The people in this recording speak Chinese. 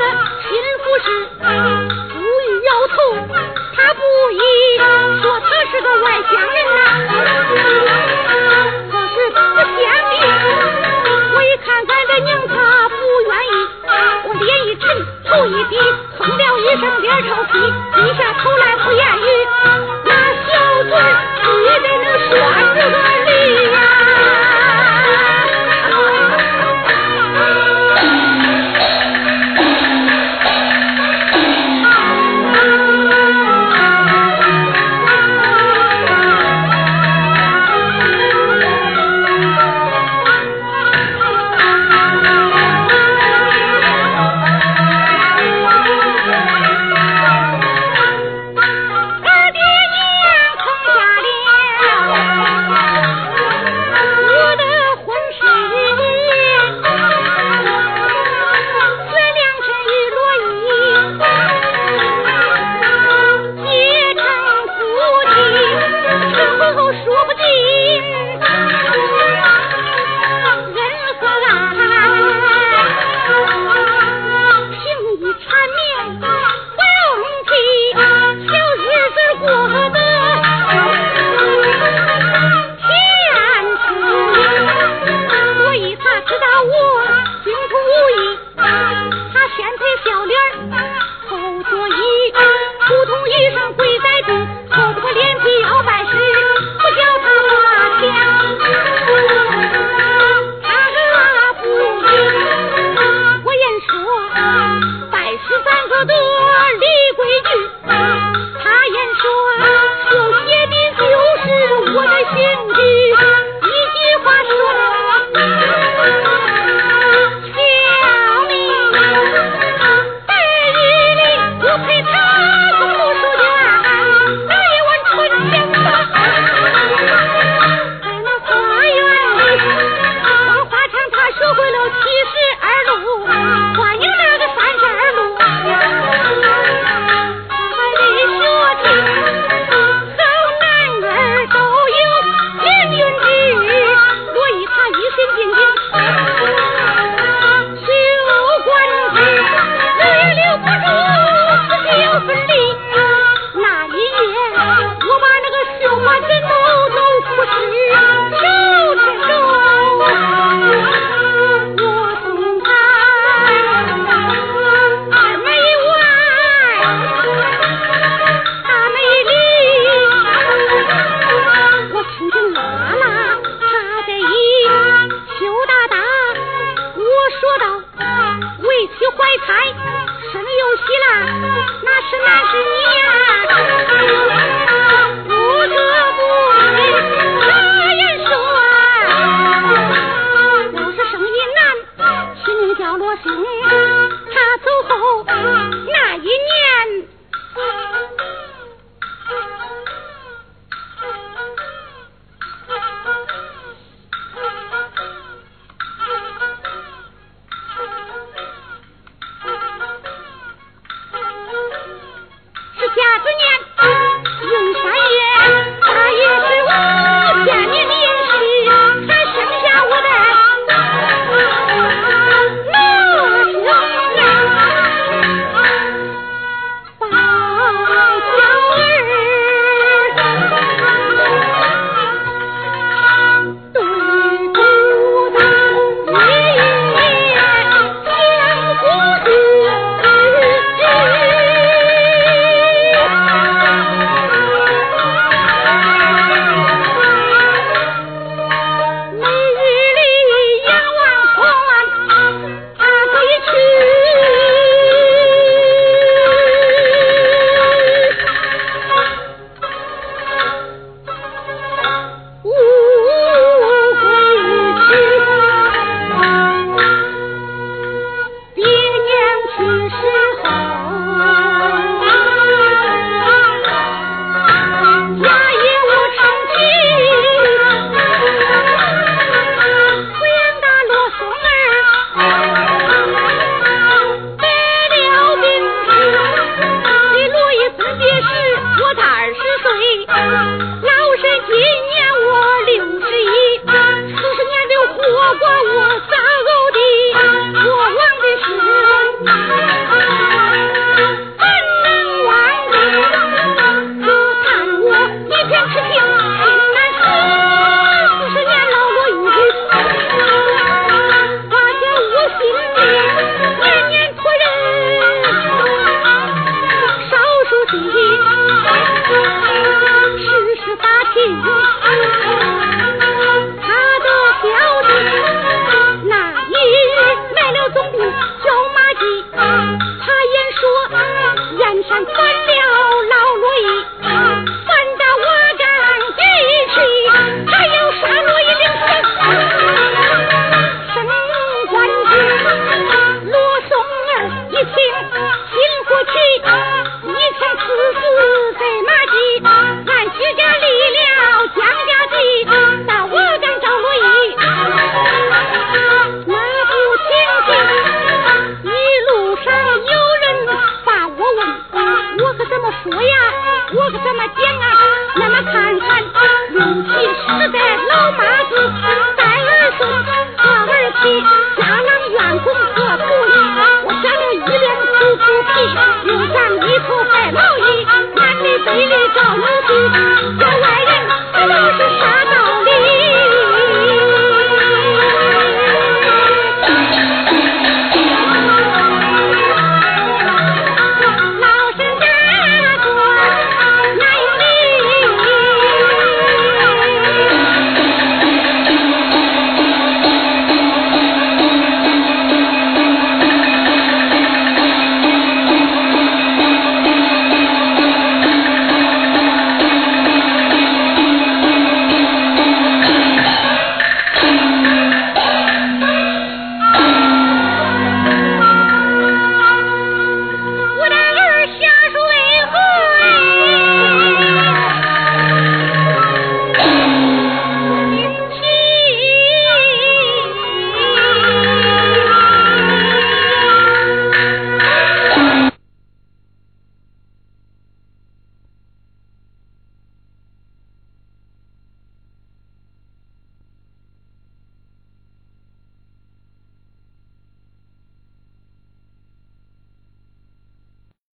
亲服侍故意摇头他不依说他是个外乡人呐。可是不见病我一看咱的娘她不愿意我脸一沉头一低哼了一声脸朝西低下头来不言语。那小嘴儿得能说